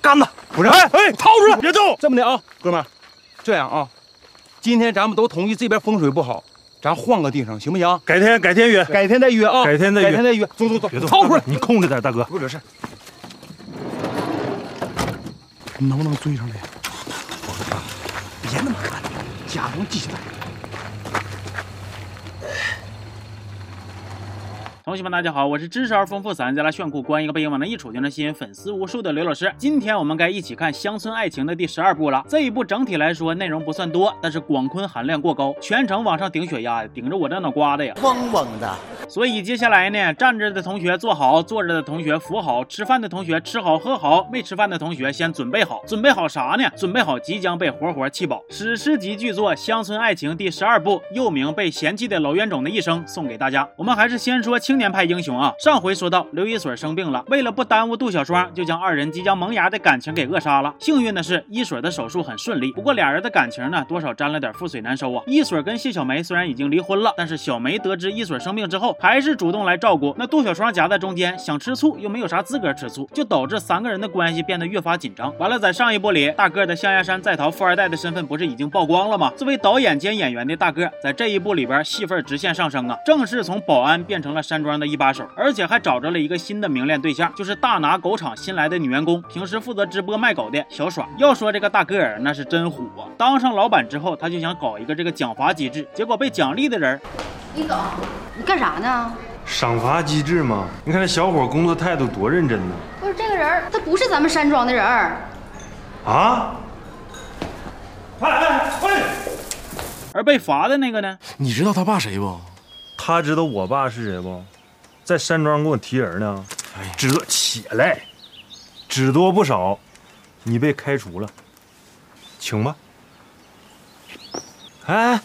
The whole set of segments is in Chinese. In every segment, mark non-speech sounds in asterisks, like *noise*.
杆子，不是，哎哎，掏出来，别动！这么的啊，哥们儿，这样啊，今天咱们都同意这边风水不好，咱换个地方行不行？改天改天约，改天再约啊，改天再约改天再约。走走走，别动！掏出来，你控制点，大哥。不惹事。你能不能追上来？别那么看，假装记下来。同学们，大家好，我是知识而丰富、散家来炫酷、关一个背影往那一杵就能吸引粉丝无数的刘老师。今天我们该一起看《乡村爱情》的第十二部了。这一部整体来说内容不算多，但是广坤含量过高，全程往上顶血压，顶着我这脑瓜子呀，嗡嗡的。所以接下来呢，站着的同学坐好，坐着的同学扶好，吃饭的同学吃好喝好，没吃饭的同学先准备好，准备好啥呢？准备好即将被活活气饱。史诗级巨作《乡村爱情》第十二部，又名《被嫌弃的老冤种的一生》，送给大家。我们还是先说青年派英雄啊。上回说到刘一水生病了，为了不耽误杜小双，就将二人即将萌芽的感情给扼杀了。幸运的是，一水的手术很顺利，不过俩人的感情呢，多少沾了点覆水难收啊。一水跟谢小梅虽然已经离婚了，但是小梅得知一水生病之后，还是主动来照顾。那杜小双夹在中间，想吃醋又没有啥资格吃醋，就导致三个人的关系变得越发紧张。完了，在上一部里，大个的象牙山在逃富二代的身份不是已经曝光了吗？作为导演兼演员的大个，在这一部里边戏份直线上升啊，正式从保安变成了山庄的一把手，而且还找着了一个新的明恋对象，就是大拿狗场新来的女员工，平时负责直播卖狗的小爽。要说这个大个儿那是真虎啊！当上老板之后，他就想搞一个这个奖罚机制，结果被奖励的人李总，你干啥呢？赏罚机制嘛，你看这小伙工作态度多认真呢。不是这个人，他不是咱们山庄的人。啊！快来，快来！而被罚的那个呢？你知道他爸谁不？他知道我爸是谁不？在山庄给我提人呢。哎，知道起来，只多不少，你被开除了，请吧。哎，啊，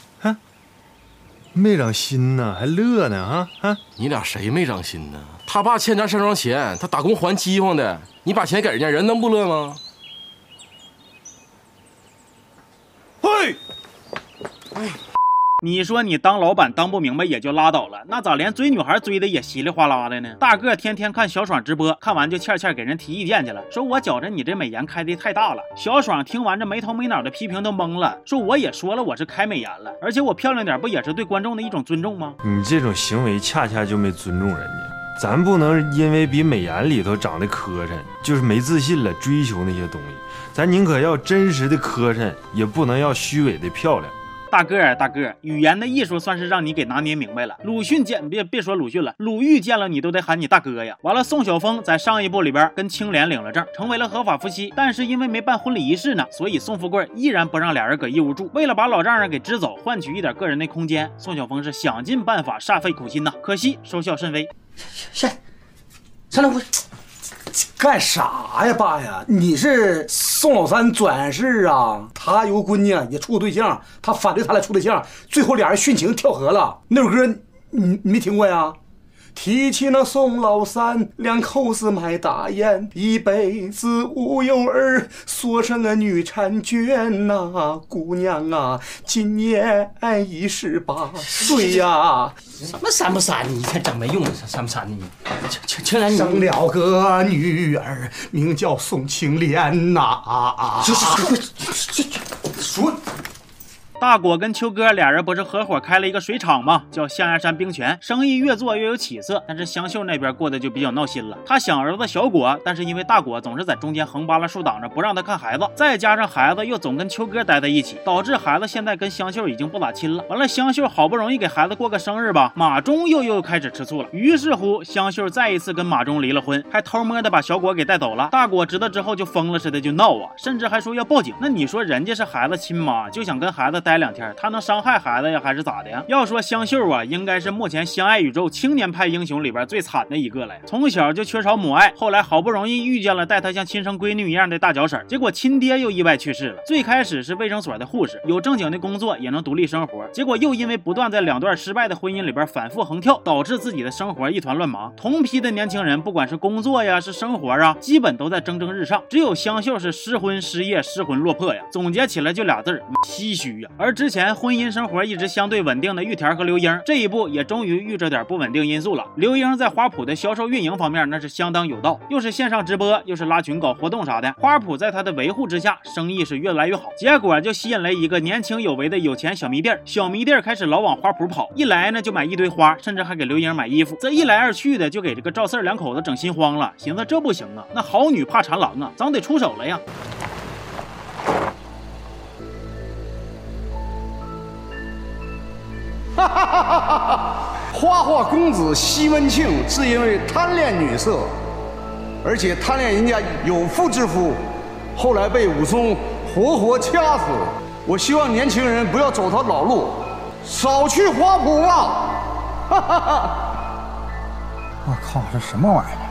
没长心呢，还乐呢啊啊！你俩谁没长心呢？他爸欠咱山庄钱，他打工还饥荒的，你把钱给人家，人能不乐吗？你说你当老板当不明白也就拉倒了，那咋连追女孩追的也稀里哗啦的呢？大个天天看小爽直播，看完就欠欠给人提意见去了，说我觉着你这美颜开的太大了。小爽听完这没头没脑的批评都懵了，说我也说了我是开美颜了，而且我漂亮点不也是对观众的一种尊重吗？你这种行为恰恰就没尊重人家。咱不能因为比美颜里头长得磕碜，就是没自信了，追求那些东西。咱宁可要真实的磕碜，也不能要虚伪的漂亮。大个儿，大个儿，语言的艺术算是让你给拿捏明白了。鲁迅见别别说鲁迅了，鲁豫见了你都得喊你大哥呀。完了，宋晓峰在上一部里边跟青莲领了证，成为了合法夫妻，但是因为没办婚礼仪式呢，所以宋富贵依然不让俩人搁一屋住。为了把老丈人给支走，换取一点个人的空间，宋晓峰是想尽办法，煞费苦心呐，可惜收效甚微。是，上来，我干啥呀，爸呀？你是宋老三转世啊？他有个闺女也处过对象，他反对他俩处对象，最后俩人殉情跳河了。那首歌你你没听过呀？提起那宋老三，两口子卖大烟，一辈子无有儿，所生个女婵娟呐、姑娘啊，今年已十八岁呀、什么三不删？你才整没用的，三不三的你？青青青莲，你生了个女儿，名叫宋青莲呐、啊！这这这说大果跟秋哥俩人不是合伙开了一个水厂吗？叫象牙山冰泉，生意越做越有起色。但是香秀那边过得就比较闹心了。他想儿子小果，但是因为大果总是在中间横扒拉竖挡着，不让他看孩子，再加上孩子又总跟秋哥待在一起，导致孩子现在跟香秀已经不咋亲了。完了，香秀好不容易给孩子过个生日吧，马忠又又开始吃醋了。于是乎，香秀再一次跟马忠离了婚，还偷摸的把小果给带走了。大果知道之后就疯了似的就闹啊，甚至还说要报警。那你说人家是孩子亲妈，就想跟孩子待两天，他能伤害孩子呀，还是咋的呀？要说香秀啊，应该是目前相爱宇宙青年派英雄里边最惨的一个了。从小就缺少母爱，后来好不容易遇见了待她像亲生闺女一样的大脚婶，结果亲爹又意外去世了。最开始是卫生所的护士，有正经的工作，也能独立生活，结果又因为不断在两段失败的婚姻里边反复横跳，导致自己的生活一团乱麻。同批的年轻人，不管是工作呀，是生活啊，基本都在蒸蒸日上，只有香秀是失婚失业失魂落魄呀。总结起来就俩字儿：唏嘘呀。而而之前婚姻生活一直相对稳定的玉田和刘英，这一步也终于遇着点不稳定因素了。刘英在花圃的销售运营方面那是相当有道，又是线上直播，又是拉群搞活动啥的，花圃在他的维护之下，生意是越来越好。结果就吸引了一个年轻有为的有钱小迷弟儿，小迷弟儿开始老往花圃跑，一来呢就买一堆花，甚至还给刘英买衣服。这一来二去的，就给这个赵四儿两口子整心慌了，寻思这不行啊，那好女怕缠郎啊，咱得出手了呀。哈 *laughs* 花花公子西门庆是因为贪恋女色，而且贪恋人家有妇之夫，后来被武松活活掐死。我希望年轻人不要走他老路，少去花圃吧。哈哈哈！我靠，这什么玩意儿？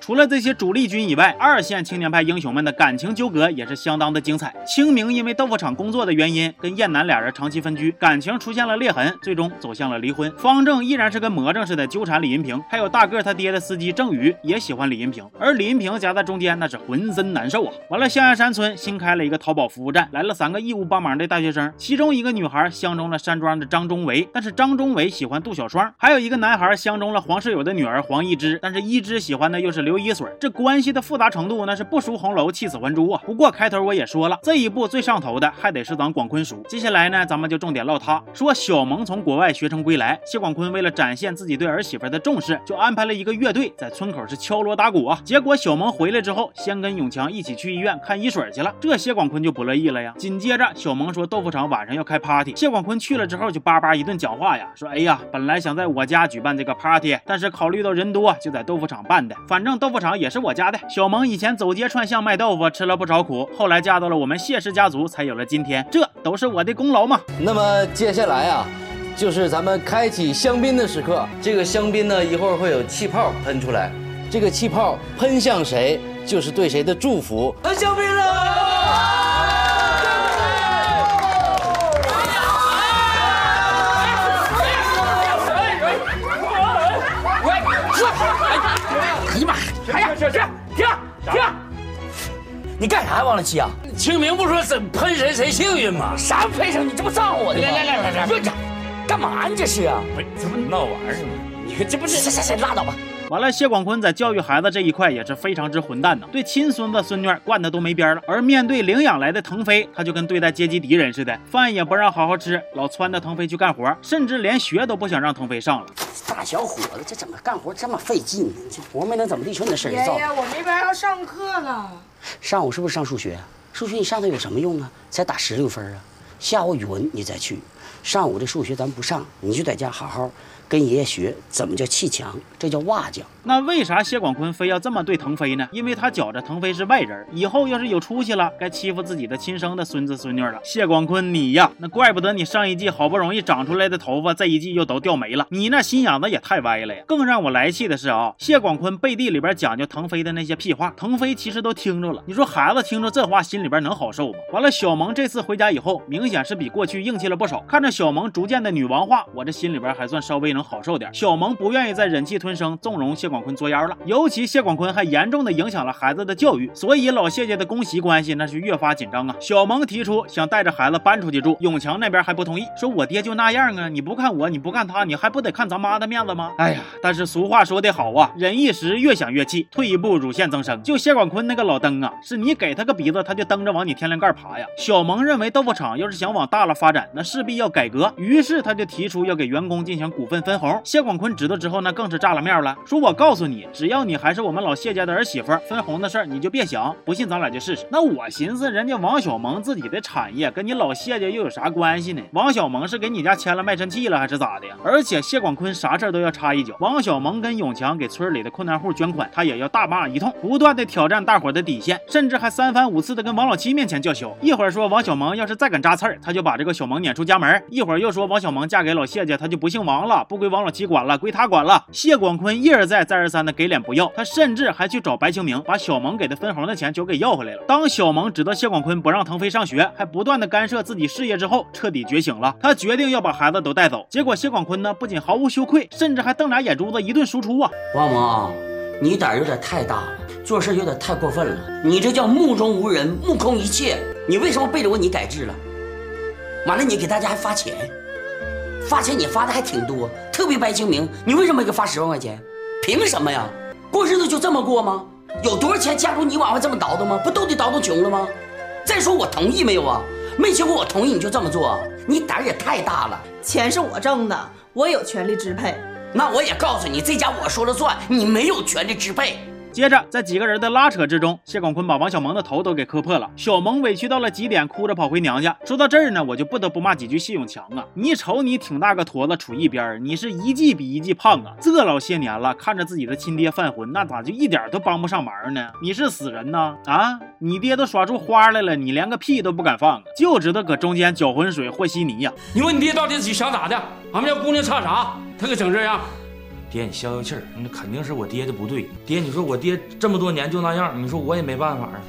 除了这些主力军以外，二线青年派英雄们的感情纠葛也是相当的精彩。清明因为豆腐厂工作的原因，跟燕南俩人长期分居，感情出现了裂痕，最终走向了离婚。方正依然是跟魔怔似的纠缠李银平，还有大个他爹的司机郑宇也喜欢李银平，而李银平夹在中间，那是浑身难受啊。完了，象牙山村新开了一个淘宝服务站，来了三个义务帮忙的大学生，其中一个女孩相中了山庄的张忠维，但是张忠维喜欢杜小双，还有一个男孩相中了黄世友的女儿黄一枝，但是一枝喜欢的又是刘。刘一水，这关系的复杂程度那是不输红楼，气死还珠啊！不过开头我也说了，这一步最上头的还得是咱广坤叔。接下来呢，咱们就重点唠他。说小萌从国外学成归来，谢广坤为了展现自己对儿媳妇的重视，就安排了一个乐队在村口是敲锣打鼓啊。结果小萌回来之后，先跟永强一起去医院看一水去了，这谢广坤就不乐意了呀。紧接着小萌说豆腐厂晚上要开 party，谢广坤去了之后就叭叭一顿讲话呀，说哎呀，本来想在我家举办这个 party，但是考虑到人多，就在豆腐厂办的。反正豆豆腐厂也是我家的。小萌以前走街串巷卖豆腐，吃了不少苦，后来嫁到了我们谢氏家族，才有了今天。这都是我的功劳嘛。那么接下来啊，就是咱们开启香槟的时刻。这个香槟呢，一会儿会有气泡喷出来，这个气泡喷向谁，就是对谁的祝福。喷香槟了！停停停！你干啥呀，王老七啊？清明不说怎喷谁谁幸运吗？啥喷谁？你这不脏我的吗？来来来来来，不是，干嘛你这是啊？不是，这不闹玩儿呢吗？你看这不是？行行行，拉倒吧。完了，谢广坤在教育孩子这一块也是非常之混蛋呢，对亲孙子孙女惯的都没边了。而面对领养来的腾飞，他就跟对待阶级敌人似的，饭也不让好好吃，老撺掇腾飞去干活，甚至连学都不想让腾飞上了。大小伙子，这怎么干活这么费劲呢？这活没能怎么地，瞅你那身上造。爷，我那边要上课呢。上午是不是上数学？数学你上它有什么用啊？才打十六分啊！下午语文你再去。上午这数学咱不上，你就在家好好跟爷爷学怎么叫砌墙，这叫瓦匠。那为啥谢广坤非要这么对腾飞呢？因为他觉着腾飞是外人，以后要是有出息了，该欺负自己的亲生的孙子孙女了。谢广坤，你呀，那怪不得你上一季好不容易长出来的头发，这一季又都掉没了。你那心眼子也太歪了呀！更让我来气的是啊，谢广坤背地里边讲究腾飞的那些屁话，腾飞其实都听着了。你说孩子听着这话，心里边能好受吗？完了，小萌这次回家以后，明显是比过去硬气了不少。看看着小萌逐渐的女王化，我这心里边还算稍微能好受点。小萌不愿意再忍气吞声，纵容谢广坤作妖了。尤其谢广坤还严重的影响了孩子的教育，所以老谢家的公媳关系那是越发紧张啊。小萌提出想带着孩子搬出去住，永强那边还不同意，说我爹就那样啊，你不看我，你不看他，你还不得看咱妈的面子吗？哎呀，但是俗话说得好啊，忍一时，越想越气，退一步，乳腺增生。就谢广坤那个老登啊，是你给他个鼻子，他就蹬着往你天灵盖爬呀。小萌认为豆腐厂要是想往大了发展，那势必要改革，于是他就提出要给员工进行股份分红。谢广坤知道之后，那更是炸了面了，说我告诉你，只要你还是我们老谢家的儿媳妇，分红的事儿你就别想，不信咱俩就试试。那我寻思，人家王小萌自己的产业跟你老谢家又有啥关系呢？王小萌是给你家签了卖身契了还是咋的呀？而且谢广坤啥事儿都要插一脚。王小萌跟永强给村里的困难户捐款，他也要大骂一通，不断的挑战大伙的底线，甚至还三番五次的跟王老七面前叫嚣。一会儿说王小萌要是再敢扎刺儿，他就把这个小萌撵出家门；一会儿又说王小萌嫁给老谢家，他就不姓王了，不归王老七管了，归他管了。谢广坤一而再再而三的给脸不要，他甚至还去找白清明，把小萌给的分红的钱就给要回来了。当小萌知道谢广坤不让腾飞上学，还不断的干涉自己事业之后，彻底觉醒了，他决定要把孩子都带走。结果谢广坤呢，不仅毫无羞愧，甚至还瞪俩眼珠子一顿输出啊！王萌，你胆儿有点太大了。做事有点太过分了。你这叫目中无人，目空一切。你为什么背着我你改制了？完了，你给大家还发钱，发钱你发的还挺多，特别白清明，你为什么给发十万块钱？凭什么呀？过日子就这么过吗？有多少钱加入你往外这么倒腾吗？不都得倒腾穷了吗？再说我同意没有啊？没经过我同意你就这么做，你胆儿也太大了。钱是我挣的，我有权利支配。那我也告诉你，这家我说了算，你没有权利支配。接着，在几个人的拉扯之中，谢广坤把王小蒙的头都给磕破了。小蒙委屈到了极点，哭着跑回娘家。说到这儿呢，我就不得不骂几句谢永强啊！你瞅你挺大个坨子杵一边，你是一季比一季胖啊！这老些年了，看着自己的亲爹犯浑，那咋就一点都帮不上忙呢？你是死人呐？啊！你爹都耍出花来了，你连个屁都不敢放，就知道搁中间搅浑水和稀泥呀！你问你爹到底想咋的？俺们家姑娘差啥？他可整这样？爹，你消消气儿，那肯定是我爹的不对。爹，你说我爹这么多年就那样，你说我也没办法啊。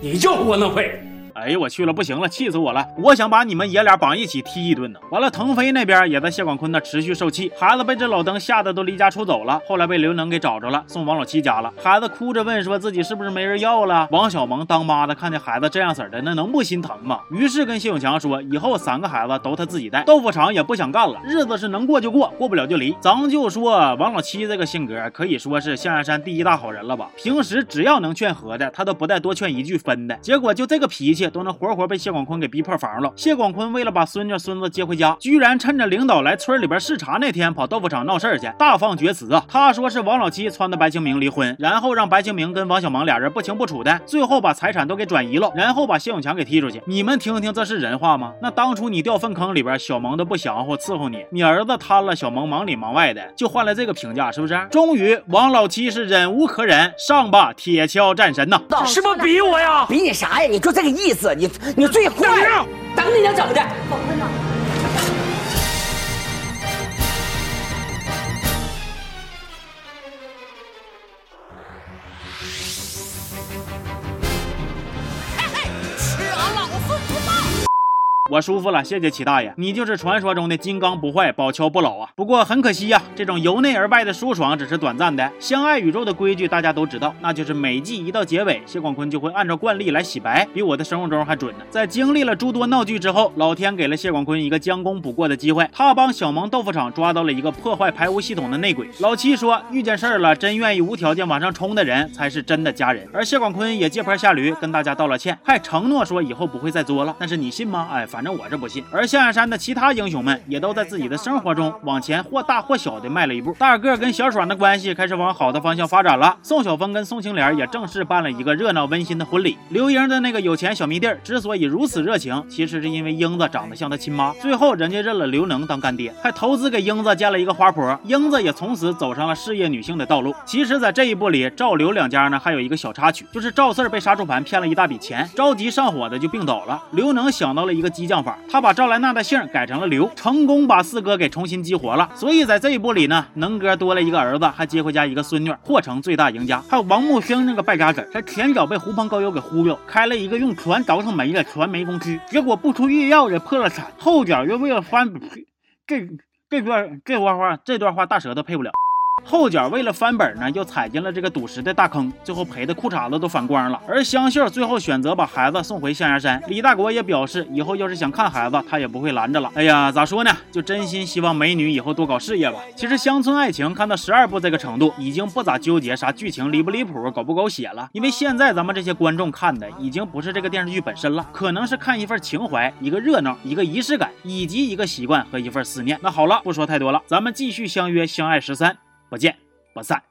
你就窝囊废！哎呀，我去了，不行了，气死我了！我想把你们爷俩绑一起踢一顿呢。完了，腾飞那边也在谢广坤那持续受气，孩子被这老登吓得都离家出走了。后来被刘能给找着了，送王老七家了。孩子哭着问说自己是不是没人要了。王小蒙当妈的看见孩子这样式的，那能不心疼吗？于是跟谢永强说，以后三个孩子都他自己带。豆腐厂也不想干了，日子是能过就过，过不了就离。咱就说王老七这个性格，可以说是象牙山第一大好人了吧？平时只要能劝和的，他都不带多劝一句分的。结果就这个脾气，都能活活被谢广坤给逼破防了。谢广坤为了把孙女孙子接回家，居然趁着领导来村里边视察那天，跑豆腐厂闹事儿去，大放厥词啊！他说是王老七撺掇白清明离婚，然后让白清明跟王小蒙俩人不清不楚的，最后把财产都给转移了，然后把谢永强给踢出去。你们听听，这是人话吗？那当初你掉粪坑里边，小蒙都不降乎伺候你，你儿子贪了，小蒙忙里忙外的，就换来这个评价，是不是？终于，王老七是忍无可忍，上吧，铁锹战神呐！是不是比我呀？比你啥呀？你就这个意思，你你最坏。等你娘，怎么的？广坤呐，我舒服了，谢谢齐大爷，你就是传说中的金刚不坏，宝桥不老啊。不过很可惜呀、这种由内而外的舒爽只是短暂的。相爱宇宙的规矩大家都知道，那就是每季一到结尾，谢广坤就会按照惯例来洗白，比我的生物钟还准呢。在经历了诸多闹剧之后，老天给了谢广坤一个将功补过的机会，他帮小萌豆腐厂抓到了一个破坏排污系统的内鬼。老七说，遇见事儿了，真愿意无条件往上冲的人才是真的家人。而谢广坤也借坡下驴，跟大家道了歉，还承诺说以后不会再作了。但是你信吗？哎，反反正我是不信。而象牙山的其他英雄们也都在自己的生活中往前或大或小的迈了一步。大个跟小爽的关系开始往好的方向发展了。宋晓峰跟宋青莲也正式办了一个热闹温馨的婚礼。刘英的那个有钱小迷弟之所以如此热情，其实是因为英子长得像他亲妈。最后人家认了刘能当干爹，还投资给英子建了一个花圃。英子也从此走上了事业女性的道路。其实，在这一部里，赵刘两家呢还有一个小插曲，就是赵四被杀猪盘骗了一大笔钱，着急上火的就病倒了。刘能想到了一个机将法，他把赵兰娜的姓改成了刘，成功把四哥给重新激活了。所以在这一部里呢，能哥多了一个儿子，还接回家一个孙女，或成最大赢家。还有王木星那个败家子，他前脚被狐朋狗友给忽悠，开了一个用船倒腾煤的传媒公司，结果不出意料的破了产，后脚又为了翻，这这段这段话这段话大舌头配不了。后脚为了翻本呢，又踩进了这个赌石的大坑，最后赔的裤衩子都反光了。而香秀最后选择把孩子送回象牙山，李大国也表示，以后要是想看孩子，他也不会拦着了。哎呀，咋说呢？就真心希望美女以后多搞事业吧。其实乡村爱情看到十二部这个程度，已经不咋纠结啥剧情离不离谱、狗不狗血了，因为现在咱们这些观众看的已经不是这个电视剧本身了，可能是看一份情怀、一个热闹、一个仪式感，以及一个习惯和一份思念。那好了，不说太多了，咱们继续相约相爱十三。不见不散。